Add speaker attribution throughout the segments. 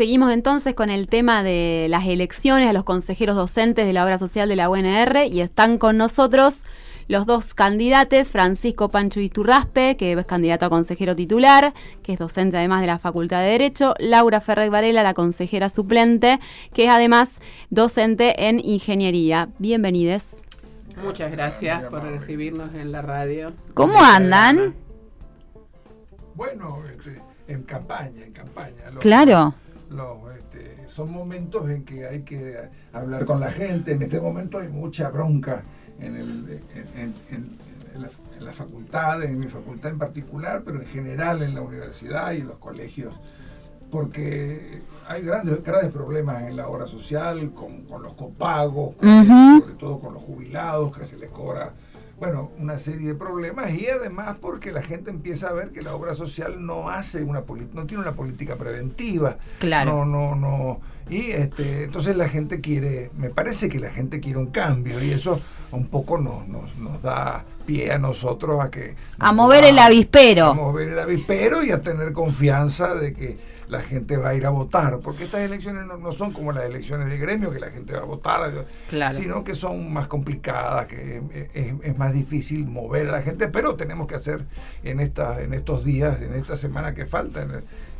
Speaker 1: Seguimos entonces con el tema de las elecciones a los consejeros docentes de la obra social de la UNR y están con nosotros los dos candidatos, Francisco Pancho Iturraspe, que es candidato a consejero titular, que es docente además de la Facultad de Derecho, Laura Ferrer Varela, la consejera suplente, que es además docente en Ingeniería. Bienvenides.
Speaker 2: Muchas gracias por recibirnos en la radio.
Speaker 1: ¿Cómo andan?
Speaker 3: Bueno, este, en campaña, en campaña.
Speaker 1: claro.
Speaker 3: Este, son momentos en que hay que hablar con la gente. En este momento hay mucha bronca en, el, en, la, facultad, en mi facultad en particular, pero en general en la universidad y en los colegios, porque hay grandes, grandes problemas en la obra social con, los copagos, sobre todo con los jubilados que se les cobra bueno, una serie de problemas y además porque la gente empieza a ver que la obra social no hace una no tiene una política preventiva.
Speaker 1: Claro.
Speaker 3: No, no, no. Y este, entonces la gente quiere, me parece que la gente quiere un cambio y eso un poco nos, nos, nos da pie a nosotros a que...
Speaker 1: A mover el avispero.
Speaker 3: A mover el avispero y a tener confianza de que la gente va a ir a votar, porque estas elecciones no, son como las elecciones de gremio, que la gente va a votar, sino que son más complicadas, que es, más difícil mover a la gente, pero tenemos que hacer en, esta, en estos días, en esta semana que falta,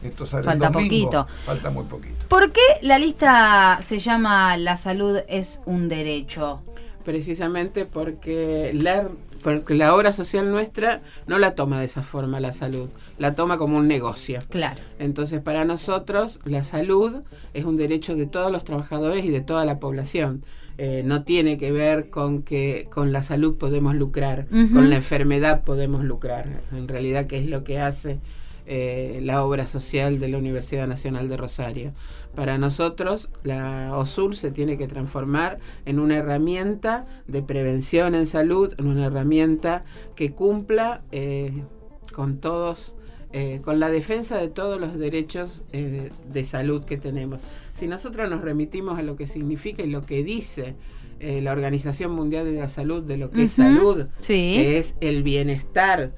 Speaker 3: esto
Speaker 1: falta poquito.
Speaker 3: Falta muy poquito.
Speaker 1: ¿Por qué la lista se llama La salud es un derecho?
Speaker 2: Precisamente porque la porque la obra social nuestra no la toma de esa forma la salud, la toma como un negocio.
Speaker 1: Claro.
Speaker 2: Entonces, para nosotros, la salud es un derecho de todos los trabajadores y de toda la población. Eh, no tiene que ver con que con la salud podemos lucrar, con la enfermedad podemos lucrar. En realidad, ¿qué es lo que hace eh, la obra social de la Universidad Nacional de Rosario. Para nosotros, la OSUR se tiene que transformar en una herramienta de prevención en salud, en una herramienta que cumpla eh, con todos, eh, con la defensa de todos los derechos de salud que tenemos. Si nosotros nos remitimos a lo que significa y lo que dice la Organización Mundial de la Salud de lo que es salud, que es el bienestar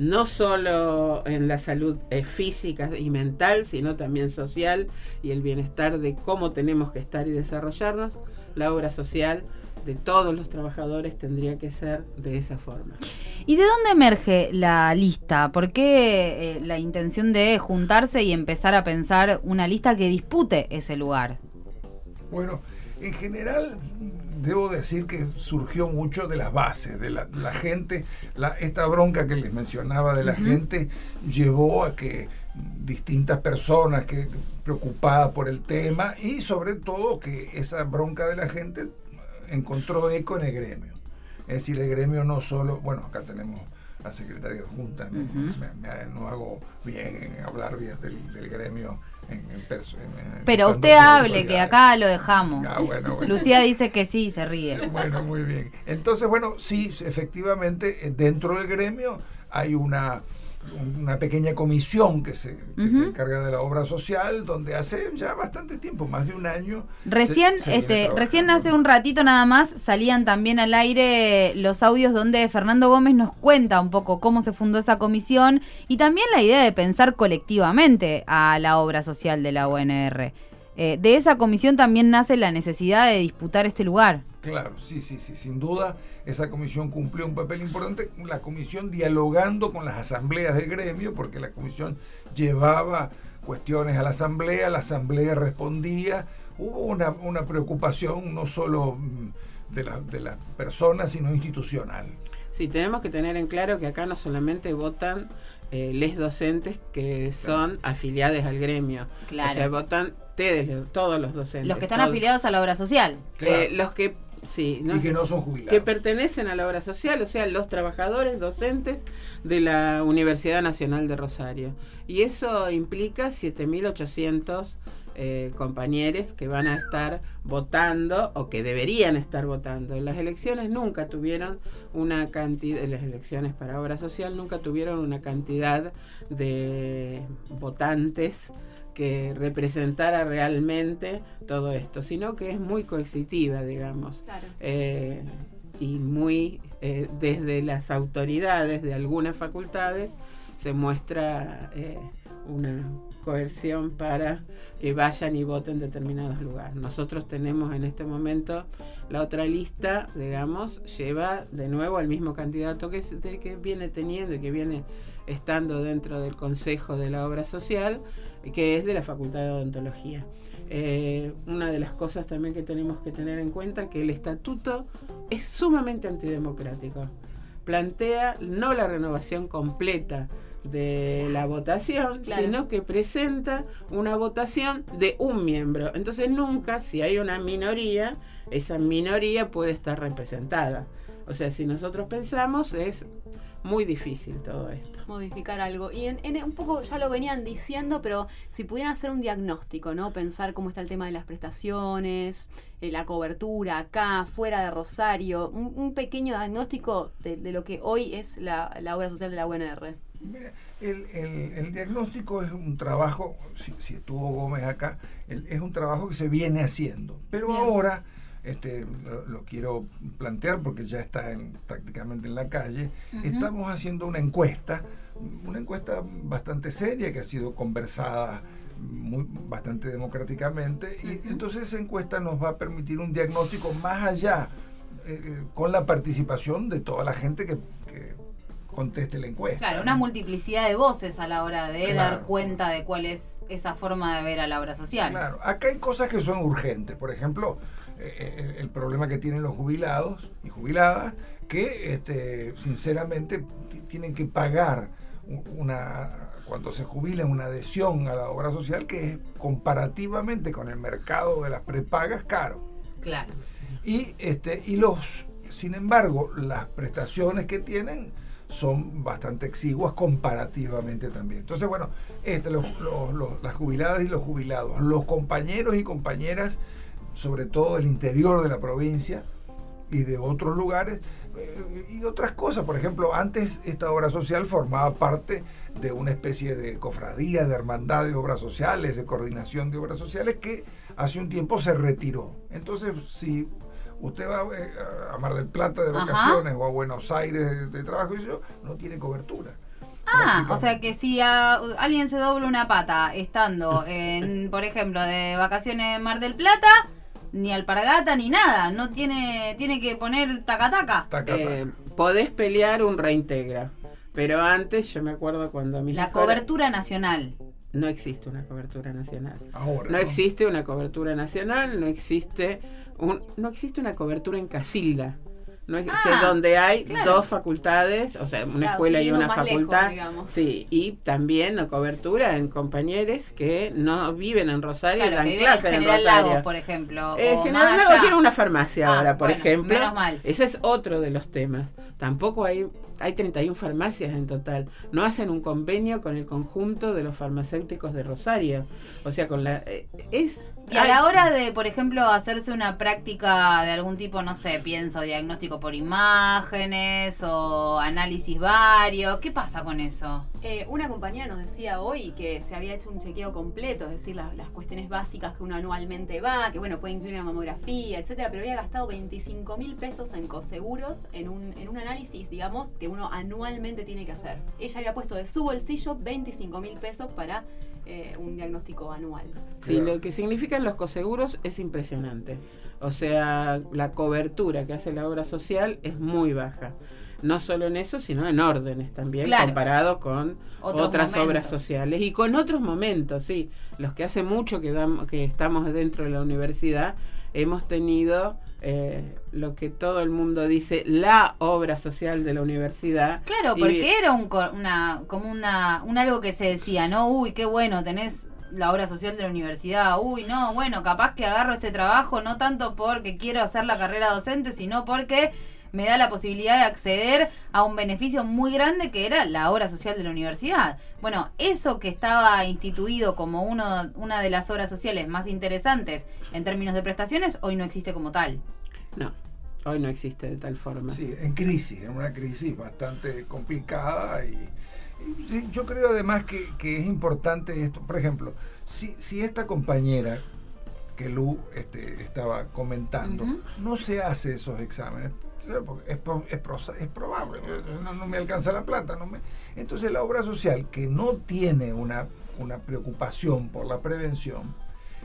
Speaker 2: no solo en la salud eh, física y mental, sino también social y el bienestar de cómo tenemos que estar y desarrollarnos, la obra social de todos los trabajadores tendría que ser de esa forma.
Speaker 1: ¿Y de dónde emerge la lista? ¿Por qué eh, la intención de juntarse y empezar a pensar una lista que dispute ese lugar?
Speaker 3: Bueno, en general debo decir que surgió mucho de las bases, de la, gente, esta bronca que les mencionaba de la gente llevó a que distintas personas que preocupadas por el tema y sobre todo que esa bronca de la gente encontró eco en el gremio. Es decir, el gremio no solo, bueno, acá tenemos a secretaria de Junta, no, hago bien en hablar bien del gremio
Speaker 1: pero usted hable, que acá lo dejamos. Ah, Lucía dice que sí, se ríe.
Speaker 3: Bueno, muy bien. Entonces, bueno, sí, efectivamente, eh, dentro del gremio hay una una pequeña comisión que se, que se encarga de la obra social, donde hace ya bastante tiempo, más de un año.
Speaker 1: Recién, este, recién hace un ratito nada más salían también al aire los audios donde Fernando Gómez nos cuenta un poco cómo se fundó esa comisión y también la idea de pensar colectivamente a la obra social de la UNR. Eh, de esa comisión también nace la necesidad de disputar este lugar.
Speaker 3: Claro, sí, sí, sí, sin duda esa comisión cumplió un papel importante, la comisión dialogando con las asambleas del gremio, porque la comisión llevaba cuestiones a la asamblea, la asamblea respondía, hubo una, una preocupación no solo mm, de, la, de las personas, sino institucional.
Speaker 2: Sí, tenemos que tener en claro que acá no solamente votan eh, les docentes que son afiliados al gremio.
Speaker 1: Claro.
Speaker 2: O sea, votan ustedes, todos los docentes.
Speaker 1: Los que están afiliados a la obra social.
Speaker 2: Eh, los que Sí,
Speaker 3: y que no son jubilados.
Speaker 2: Que pertenecen a la obra social, o sea, los trabajadores docentes de la Universidad Nacional de Rosario. Y eso implica 7.800 eh, compañeros que van a estar votando o que deberían estar votando. En las elecciones nunca tuvieron una cantidad, en las elecciones para obra social nunca tuvieron una cantidad de votantes que representara realmente todo esto, sino que es muy coercitiva, digamos, eh, y muy eh, desde las autoridades de algunas facultades se muestra eh, una coerción para que vayan y voten en determinados lugares. Nosotros tenemos en este momento la otra lista, digamos, lleva de nuevo al mismo candidato que, viene teniendo y que viene estando dentro del Consejo de la Obra Social, que es de la Facultad de Odontología. Eh, una de las cosas también que tenemos que tener en cuenta es que el estatuto es sumamente antidemocrático. Plantea no la renovación completa de la votación, sino que presenta una votación de un miembro. Entonces nunca, si hay una minoría, esa minoría puede estar representada. O sea, si nosotros pensamos, es muy difícil todo esto.
Speaker 1: Modificar algo. Y en, un poco ya lo venían diciendo, pero si pudieran hacer un diagnóstico, ¿no? Pensar cómo está el tema de las prestaciones, eh, la cobertura acá, fuera de Rosario, un, pequeño diagnóstico de, lo que hoy es la, obra social de la UNR.
Speaker 3: El, diagnóstico es un trabajo, si, estuvo Gómez acá, es un trabajo que se viene haciendo. Pero ahora este, lo, quiero plantear porque ya está en, prácticamente en la calle, estamos haciendo una encuesta, una encuesta bastante seria que ha sido conversada muy, bastante democráticamente. Y entonces esa encuesta nos va a permitir un diagnóstico más allá eh, eh, con la participación de toda la gente que, conteste la encuesta.
Speaker 4: Claro, una multiplicidad de voces a la hora de dar cuenta de cuál es esa forma de ver a la obra social.
Speaker 3: Claro, acá hay cosas que son urgentes. Por ejemplo, eh, eh, el problema que tienen los jubilados y jubiladas, que este, sinceramente tienen que pagar una cuando se jubilan una adhesión a la obra social que es comparativamente con el mercado de las prepagas caro.
Speaker 4: Claro.
Speaker 3: Y este y los sin embargo, las prestaciones que tienen son bastante exiguas comparativamente también. Entonces, bueno, este, las jubiladas y los jubilados, los compañeros y compañeras sobre todo del interior de la provincia y de otros lugares, eh, y otras cosas. Por ejemplo, antes esta obra social formaba parte de una especie de cofradía, de hermandad de obras sociales, de coordinación de obras sociales, que hace un tiempo se retiró. Entonces, si usted va eh, a Mar del Plata de vacaciones o a Buenos Aires de, trabajo, y yo, no tiene cobertura.
Speaker 4: Ah, o sea que si alguien se dobla una pata estando en, por ejemplo, de vacaciones en Mar del Plata, ni alpargata ni nada. No tiene, tiene que poner taca
Speaker 2: Eh, podés pelear un reintegra. Pero antes, yo me acuerdo cuando mis.
Speaker 4: La cobertura nacional.
Speaker 2: No existe una cobertura nacional. Ahora, no, existe una cobertura nacional, no existe un, no existe una cobertura en Casilda. No es que ah, donde hay dos facultades, o sea, una escuela y una facultad. sí, y también la cobertura en compañeros que no viven en Rosario y dan clases en Rosario. Lago,
Speaker 4: por ejemplo.
Speaker 2: Eh, General Lago tiene una farmacia ah, ahora, por ejemplo. Ese es otro de los temas. Tampoco hay hay 31 farmacias en total. No hacen un convenio con el conjunto de los farmacéuticos de Rosario. O sea, con la eh, es
Speaker 4: y a la hora de, por ejemplo, hacerse una práctica de algún tipo, no sé, pienso diagnóstico por imágenes o análisis varios, ¿qué pasa con eso?
Speaker 1: Eh, una compañera nos decía hoy que se había hecho un chequeo completo, es decir, las, cuestiones básicas que uno anualmente va, que bueno, puede incluir una mamografía, etcétera, pero había gastado 25 mil pesos en coseguros en un, en un análisis, digamos, que uno anualmente tiene que hacer. Ella había puesto de su bolsillo 25 mil pesos para eh, un diagnóstico anual.
Speaker 2: Sí, lo que los coseguros es impresionante. O sea, la cobertura que hace la obra social es muy baja. No solo en eso, sino en órdenes también, comparado con otras obras sociales y con otros momentos, sí. Los que hace mucho que, que estamos dentro de la universidad, hemos tenido eh, lo que todo el mundo dice, la obra social de la universidad.
Speaker 4: Claro, porque era un, una, como una, un algo que se decía, ¿no? Uy, qué bueno, tenés la obra social de la universidad. Uy, no, bueno, capaz que agarro este trabajo no tanto porque quiero hacer la carrera docente, sino porque me da la posibilidad de acceder a un beneficio muy grande que era la obra social de la universidad. Bueno, eso que estaba instituido como uno, una de las obras sociales más interesantes en términos de prestaciones, hoy no existe como tal.
Speaker 2: No. Hoy no existe de tal forma.
Speaker 3: Sí, en crisis, en una crisis bastante complicada y, yo creo además que, es importante esto. Por ejemplo, si, si esta compañera que Lu este, estaba comentando no se hace esos exámenes, es, es, probable, no, me alcanza la plata. No me... Entonces la obra social que no tiene una, una preocupación por la prevención,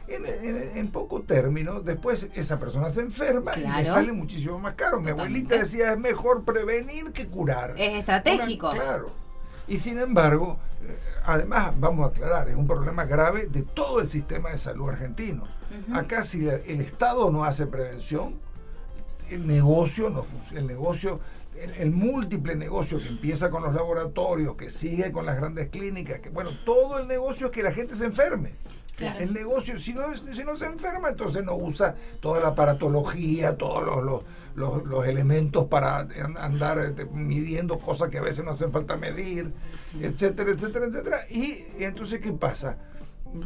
Speaker 3: en, en- en poco término, después esa persona se enferma y le sale muchísimo más caro. Mi abuelita decía, es mejor prevenir que curar.
Speaker 4: Es estratégico.
Speaker 3: Una- claro. Y sin embargo, eh, además, vamos a aclarar, es un problema grave de todo el sistema de salud argentino. Acá si el Estado no hace prevención, el negocio no funciona. El negocio, el, el múltiple negocio que empieza con los laboratorios, que sigue con las grandes clínicas, que bueno, todo el negocio es que la gente se enferme.
Speaker 4: Claro.
Speaker 3: El negocio, si no, si no se enferma, entonces no usa toda la aparatología, todos los, los, los- los elementos para an- andar este, midiendo cosas que a veces no hacen falta medir, etcétera, etcétera, etcétera. Y, y entonces, ¿qué pasa?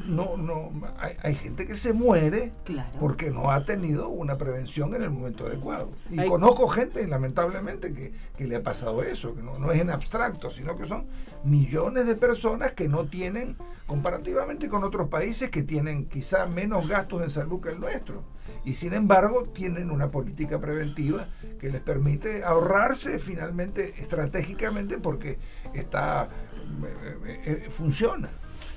Speaker 3: No, no, hay, hay gente que se muere
Speaker 4: Claro.
Speaker 3: porque no ha tenido una prevención en el momento adecuado. Y
Speaker 2: Hay-
Speaker 3: conozco gente, lamentablemente, que, que le ha pasado eso, que no, no es en abstracto, sino que son millones de personas que no tienen, comparativamente con otros países que tienen quizá menos gastos en salud que el nuestro. Y sin embargo tienen una política preventiva que les permite ahorrarse finalmente estratégicamente porque está eh, eh, eh, funciona.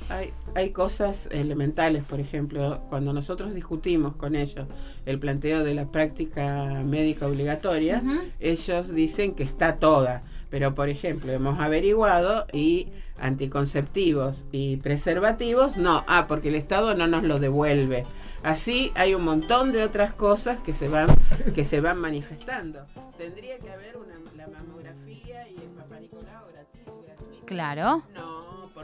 Speaker 2: Hay, hay cosas elementales, por ejemplo, cuando nosotros discutimos con ellos el planteo de la práctica médica obligatoria, ellos dicen que está toda, pero por ejemplo hemos averiguado y anticonceptivos y preservativos, no, ah, porque el Estado no nos lo devuelve. Así hay un montón de otras cosas que se van, que se van manifestando. Tendría que haber una, la mamografía y el papá Nicolau gratis, gratuito.
Speaker 4: Claro.
Speaker 2: No,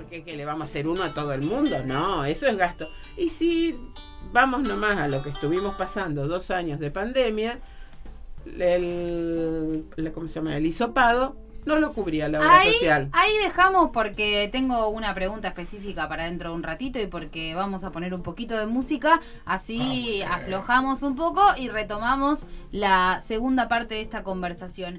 Speaker 2: porque que le vamos a hacer uno a todo el mundo, no, eso es gasto. Y si vamos nomás a lo que estuvimos pasando, dos años de pandemia, el, el- ¿cómo se llama? El hisopado no lo cubría la obra
Speaker 4: Ahí,
Speaker 2: social.
Speaker 4: ahí dejamos porque tengo una pregunta específica para dentro de un ratito y porque vamos a poner un poquito de música, así
Speaker 3: Ah,
Speaker 4: aflojamos un poco y retomamos la segunda parte de esta conversación.